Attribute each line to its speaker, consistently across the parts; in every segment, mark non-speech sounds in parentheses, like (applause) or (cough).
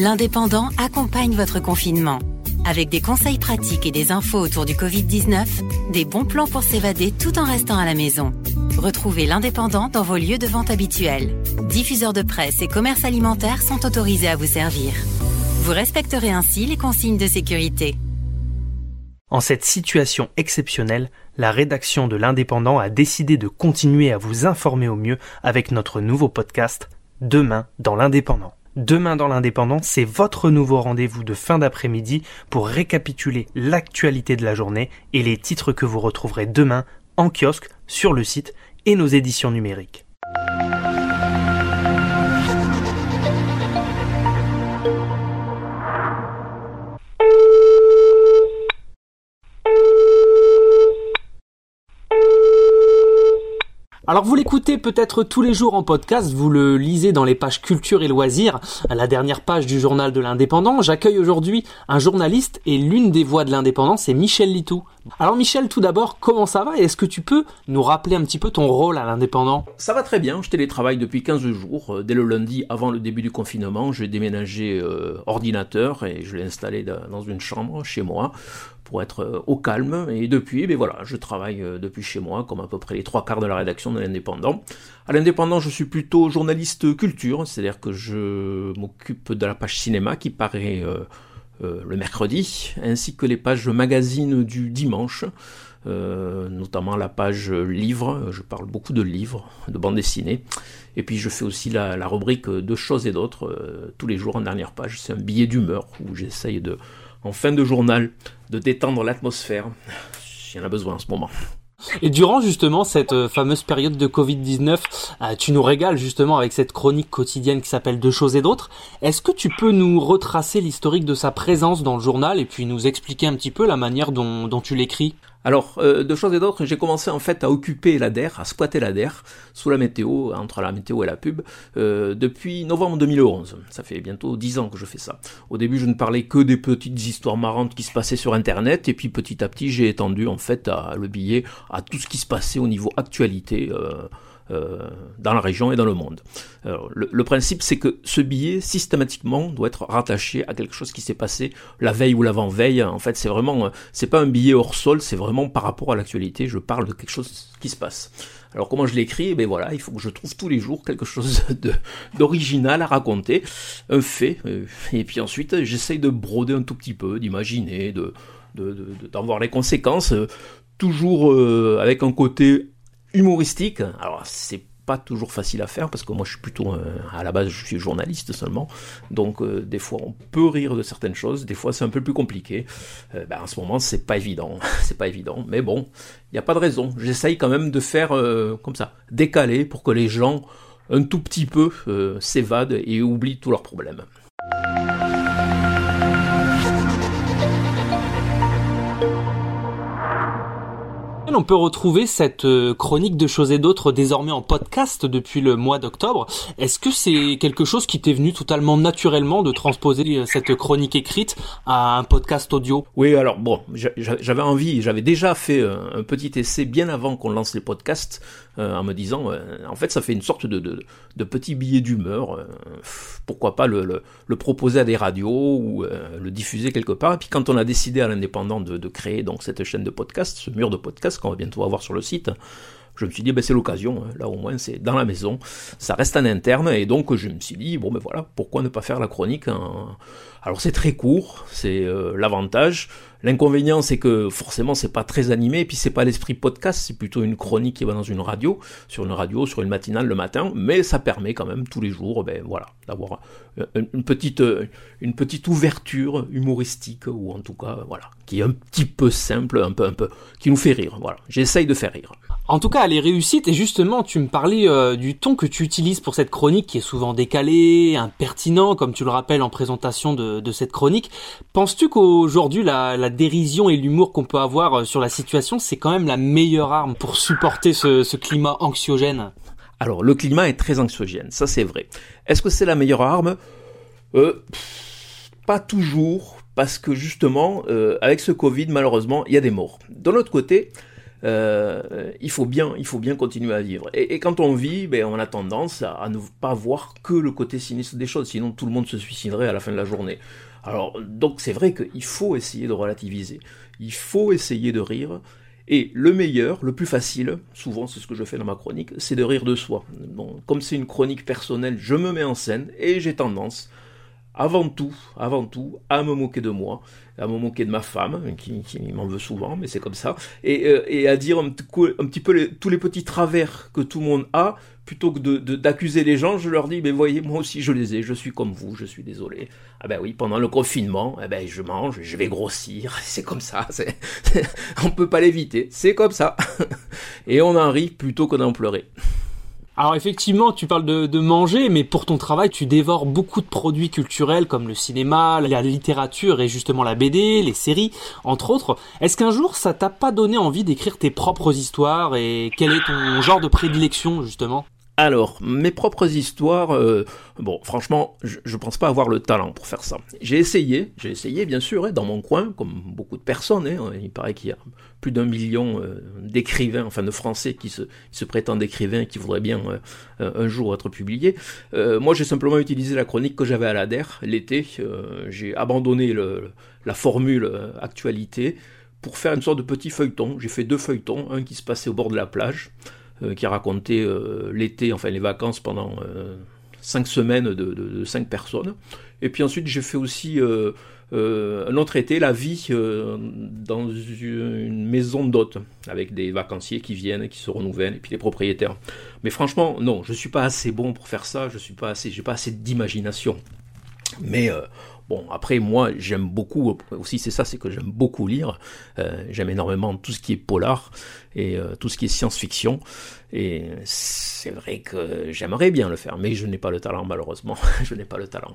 Speaker 1: L'Indépendant accompagne votre confinement. Avec des conseils pratiques et des infos autour du Covid-19, des bons plans pour s'évader tout en restant à la maison. Retrouvez l'Indépendant dans vos lieux de vente habituels. Diffuseurs de presse et commerces alimentaires sont autorisés à vous servir. Vous respecterez ainsi les consignes de sécurité.
Speaker 2: En cette situation exceptionnelle, la rédaction de l'Indépendant a décidé de continuer à vous informer au mieux avec notre nouveau podcast Demain dans l'Indépendant. Demain dans l'Indépendant, c'est votre nouveau rendez-vous de fin d'après-midi pour récapituler l'actualité de la journée et les titres que vous retrouverez demain en kiosque, sur le site et nos éditions numériques. Alors vous l'écoutez peut-être tous les jours en podcast, vous le lisez dans les pages culture et loisirs, la dernière page du journal de l'indépendant. J'accueille aujourd'hui un journaliste et l'une des voix de l'indépendant, c'est Michel Litou. Alors Michel, tout d'abord, comment ça va? Et est-ce que tu peux nous rappeler un petit peu ton rôle à l'indépendant?
Speaker 3: Ça va très bien, je télétravaille depuis 15 jours. Euh, dès le lundi, avant le début du confinement, j'ai déménagé euh, ordinateur et je l'ai installé dans une chambre chez moi pour être euh, au calme. Et depuis, ben voilà, je travaille euh, depuis chez moi, comme à peu près les trois quarts de la rédaction de l'Indépendant. À l'Indépendant, je suis plutôt journaliste culture, c'est-à-dire que je m'occupe de la page cinéma qui paraît euh, le mercredi, ainsi que les pages magazines du dimanche. notamment la page livres, je parle beaucoup de livres, de bandes dessinées, et puis je fais aussi la rubrique de choses et d'autres tous les jours en dernière page, c'est un billet d'humeur où j'essaye de, en fin de journal, de détendre l'atmosphère. Il y en a besoin en ce moment.
Speaker 2: Et durant justement cette euh, fameuse période de Covid-19, euh, tu nous régales justement avec cette chronique quotidienne qui s'appelle Deux choses et d'autres. Est-ce que tu peux nous retracer l'historique de sa présence dans le journal et puis nous expliquer un petit peu la manière dont, dont tu l'écris?
Speaker 3: Alors, euh, de choses et d'autres, j'ai commencé en fait à occuper l'ADER, à squatter l'ADER, sous la météo, entre la météo et la pub, euh, depuis novembre 2011. Ça fait bientôt dix ans que je fais ça. Au début, je ne parlais que des petites histoires marrantes qui se passaient sur Internet, et puis petit à petit, j'ai étendu en fait à, le billet à tout ce qui se passait au niveau actualité. Euh, dans la région et dans le monde. le, principe, c'est que ce billet, systématiquement, doit être rattaché à quelque chose qui s'est passé la veille ou l'avant-veille. En fait, c'est vraiment, euh, c'est pas un billet hors sol, c'est vraiment par rapport à l'actualité. Je parle de quelque chose qui se passe. Alors comment je l'écris? Ben voilà, il faut que je trouve tous les jours quelque chose (laughs) d'original à raconter, un fait, euh, et puis ensuite j'essaye de broder un tout petit peu, d'imaginer, de d'en voir les conséquences, toujours avec un côté humoristique. Alors c'est pas toujours facile à faire parce que moi je suis plutôt à la base je suis journaliste seulement. Donc euh, des fois on peut rire de certaines choses. Des fois c'est un peu plus compliqué. Euh, ben, en ce moment c'est pas évident. (laughs) C'est pas évident. Mais bon il n'y a pas de raison. J'essaye quand même de faire euh, comme ça décaler pour que les gens un tout petit peu s'évadent et oublient tous leurs problèmes
Speaker 2: On peut retrouver cette euh, chronique de choses et d'autres désormais en podcast depuis le mois d'octobre. Est-ce que c'est quelque chose qui t'est venu totalement naturellement de transposer euh, cette chronique écrite à un podcast audio?
Speaker 3: Oui, alors bon, j'avais envie, j'avais déjà fait un petit essai bien avant qu'on lance les podcasts euh, en me disant, en fait, ça fait une sorte de, petit billet d'humeur. pourquoi pas le, proposer à des radios ou le diffuser quelque part. Et puis quand on a décidé à l'indépendant de, de créer donc cette chaîne de podcast, ce mur de podcast, qu'on va bientôt avoir sur le site, je me suis dit, ben, c'est l'occasion, hein. là au moins c'est dans la maison, ça reste en interne, et donc je me suis dit, bon ben voilà, pourquoi ne pas faire la chronique Alors c'est très court, c'est euh, l'avantage, l'inconvénient c'est que forcément c'est pas très animé, et puis c'est pas l'esprit podcast, c'est plutôt une chronique qui va dans une radio, sur une radio, sur une matinale le matin, mais ça permet quand même tous les jours, ben voilà, d'avoir une petite, euh, une petite ouverture humoristique, ou en tout cas, voilà, qui est un petit peu simple, un peu, un peu, qui nous fait rire, voilà, j'essaye de faire rire.
Speaker 2: En tout cas, elle est réussite et justement, tu me parlais euh, du ton que tu utilises pour cette chronique qui est souvent décalé, impertinent, comme tu le rappelles en présentation de, cette chronique. Penses-tu qu'aujourd'hui, la, dérision et l'humour qu'on peut avoir euh, sur la situation, c'est quand même la meilleure arme pour supporter ce, climat anxiogène
Speaker 3: Alors, le climat est très anxiogène, ça c'est vrai. Est-ce que c'est la meilleure arme? Euh, Pas toujours, parce que justement, avec ce Covid, malheureusement, il y a des morts. De l'autre côté, euh, il faut bien, il faut bien continuer à vivre. Et, quand on vit, ben, on a tendance à, ne pas voir que le côté sinistre des choses, sinon tout le monde se suiciderait à la fin de la journée. Alors, donc c'est vrai qu'il faut essayer de relativiser, il faut essayer de rire, et le meilleur, le plus facile, souvent c'est ce que je fais dans ma chronique, c'est de rire de soi. Comme c'est une chronique personnelle, je me mets en scène et j'ai tendance avant tout, avant tout, à me moquer de moi, à me moquer de ma femme, qui, m'en veut souvent, mais c'est comme ça, et, euh, à dire un, petit peu tous les petits travers que tout le monde a, plutôt que d'accuser les gens, je leur dis, mais voyez, moi aussi je les ai, je suis comme vous, je suis désolé. Ah ben oui, pendant le confinement, eh ben je mange, je vais grossir, (laughs) c'est comme ça, (laughs) on peut pas l'éviter, c'est comme ça. (laughs) et on en rit plutôt que d'en pleurer.
Speaker 2: Alors effectivement, tu parles de, manger, mais pour ton travail, tu dévores beaucoup de produits culturels comme le cinéma, la littérature et justement la BD, les séries, entre autres. Est-ce qu'un jour, ça t'a pas donné envie d'écrire tes propres histoires et quel est ton genre de prédilection justement?
Speaker 3: Alors, mes propres histoires, euh, bon, franchement, je, je pense pas avoir le talent pour faire ça. J'ai essayé, j'ai essayé bien sûr, hein, dans mon coin, comme beaucoup de personnes. Hein, il paraît qu'il y a plus d'un million euh, d'écrivains, enfin de Français qui se, prétendent écrivains et qui voudraient bien euh, un jour être publiés. moi, j'ai simplement utilisé la chronique que j'avais à l'ADER l'été. j'ai abandonné la formule actualité pour faire une sorte de petit feuilleton. J'ai fait deux feuilletons, un qui se passait au bord de la plage qui a raconté euh, l'été, enfin les vacances pendant euh, cinq semaines de, cinq personnes. Et puis ensuite j'ai fait aussi un autre été, la vie dans une maison d'hôtes, avec des vacanciers qui viennent, qui se renouvellent, et puis les propriétaires. Mais franchement, non, je suis pas assez bon pour faire ça, je suis pas assez, pas assez d'imagination. Mais Bon, après, moi, j'aime beaucoup, aussi c'est ça, c'est que j'aime beaucoup lire. Euh, j'aime énormément tout ce qui est polar et euh, tout ce qui est science-fiction. Et c'est vrai que j'aimerais bien le faire, mais je n'ai pas le talent, malheureusement. (laughs) je n'ai pas le talent.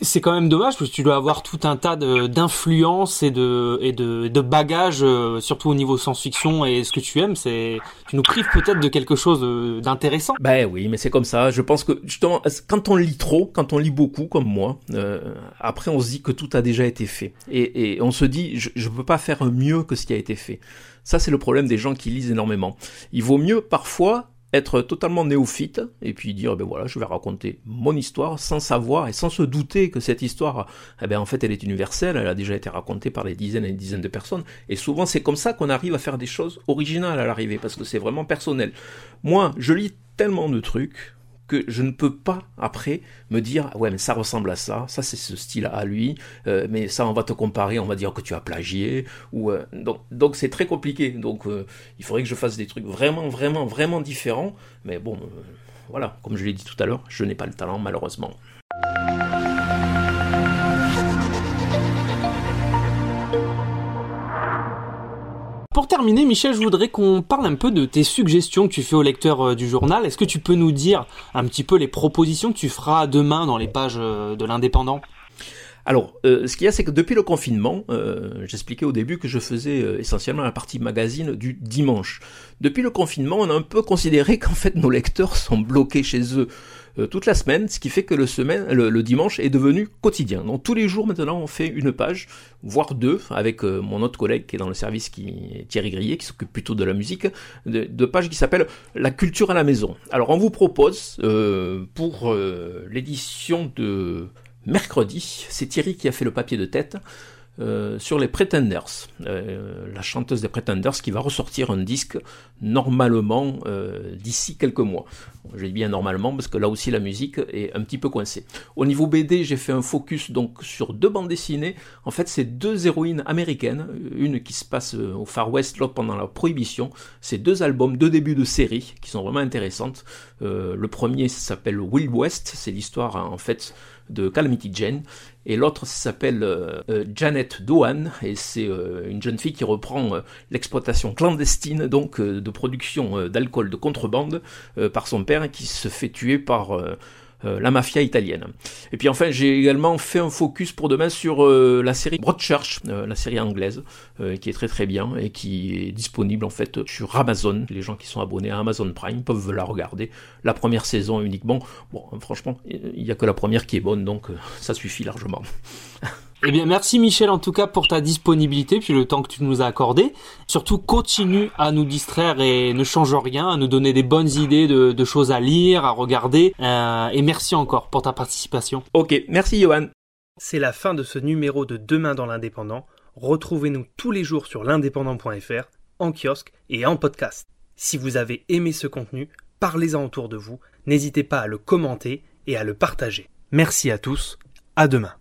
Speaker 2: C'est quand même dommage parce que tu dois avoir tout un tas d'influences et de et de, de bagages, euh, surtout au niveau science-fiction et ce que tu aimes, c'est tu nous prives peut-être de quelque chose euh, d'intéressant.
Speaker 3: Ben oui, mais c'est comme ça. Je pense que justement, quand on lit trop, quand on lit beaucoup comme moi, euh, après on se dit que tout a déjà été fait et, et on se dit je ne peux pas faire mieux que ce qui a été fait. Ça c'est le problème des gens qui lisent énormément. Il vaut mieux parfois être totalement néophyte et puis dire ben voilà je vais raconter mon histoire sans savoir et sans se douter que cette histoire eh ben en fait elle est universelle elle a déjà été racontée par des dizaines et des dizaines de personnes. Et souvent c'est comme ça qu'on arrive à faire des choses originales à l'arrivée parce que c'est vraiment personnel. Moi je lis tellement de trucs que je ne peux pas après me dire ouais mais ça ressemble à ça, ça c'est ce style à lui, euh, mais ça on va te comparer, on va dire que tu as plagié ou euh, donc donc c'est très compliqué. Donc euh, il faudrait que je fasse des trucs vraiment vraiment vraiment différents, mais bon voilà, comme je l'ai dit tout à l'heure, je n'ai pas le talent malheureusement.
Speaker 2: Pour terminer, Michel, je voudrais qu'on parle un peu de tes suggestions que tu fais aux lecteurs euh, du journal. Est-ce que tu peux nous dire un petit peu les propositions que tu feras demain dans les pages euh, de l'Indépendant?
Speaker 3: Alors, euh, ce qu'il y a, c'est que depuis le confinement, j'expliquais au début que je faisais essentiellement la partie magazine du dimanche. Depuis le confinement, on a un peu considéré (laughs) qu'en fait nos lecteurs sont bloqués chez eux euh, toute la semaine, ce qui fait que le, dimanche est devenu quotidien. Donc tous les jours maintenant on fait une page, voire deux, avec euh, mon autre collègue qui est dans le service, qui Thierry Grillet, qui s'occupe plutôt de la musique, de, pages qui s'appellent La culture à la maison. Alors on vous propose euh, pour l'édition de mercredi, c'est Thierry qui a fait le papier de tête, euh, sur les Pretenders, euh, la chanteuse des Pretenders qui va ressortir un disque normalement euh, d'ici quelques mois. Je dis bien normalement parce que là aussi la musique est un petit peu coincée. Au niveau BD, j'ai fait un focus donc sur deux bandes dessinées. En fait, c'est deux héroïnes américaines, une qui se passe au Far West, l'autre pendant la Prohibition. C'est deux albums, deux débuts de série qui sont vraiment intéressantes. le premier s'appelle Wild West, c'est l'histoire en fait de Calamity Jane, et l'autre s'appelle euh, euh, Janet Dohan, et c'est euh, une jeune fille qui reprend l'exploitation clandestine donc de production d'alcool de contrebande par son père qui se fait tuer par euh, la mafia italienne. Et puis enfin, j'ai également fait un focus pour demain sur euh, la série Broadchurch, euh, la série anglaise, qui est très très bien et qui est disponible en fait sur Amazon. Les gens qui sont abonnés à Amazon Prime peuvent la regarder. La première saison uniquement. Bon, franchement, il n'y a que la première qui est bonne, donc ça suffit largement. (laughs)
Speaker 2: Eh bien, merci Michel en tout cas pour ta disponibilité puis le temps que tu nous as accordé. Surtout, continue à nous distraire et ne change rien, à nous donner des bonnes idées de, choses à lire, à regarder. Euh, et merci encore pour ta participation.
Speaker 3: Ok, merci Johan.
Speaker 2: C'est la fin de ce numéro de Demain dans l'Indépendant. Retrouvez-nous tous les jours sur l'indépendant.fr, en kiosque et en podcast. Si vous avez aimé ce contenu, parlez-en autour de vous, n'hésitez pas à le commenter et à le partager. Merci à tous, à demain.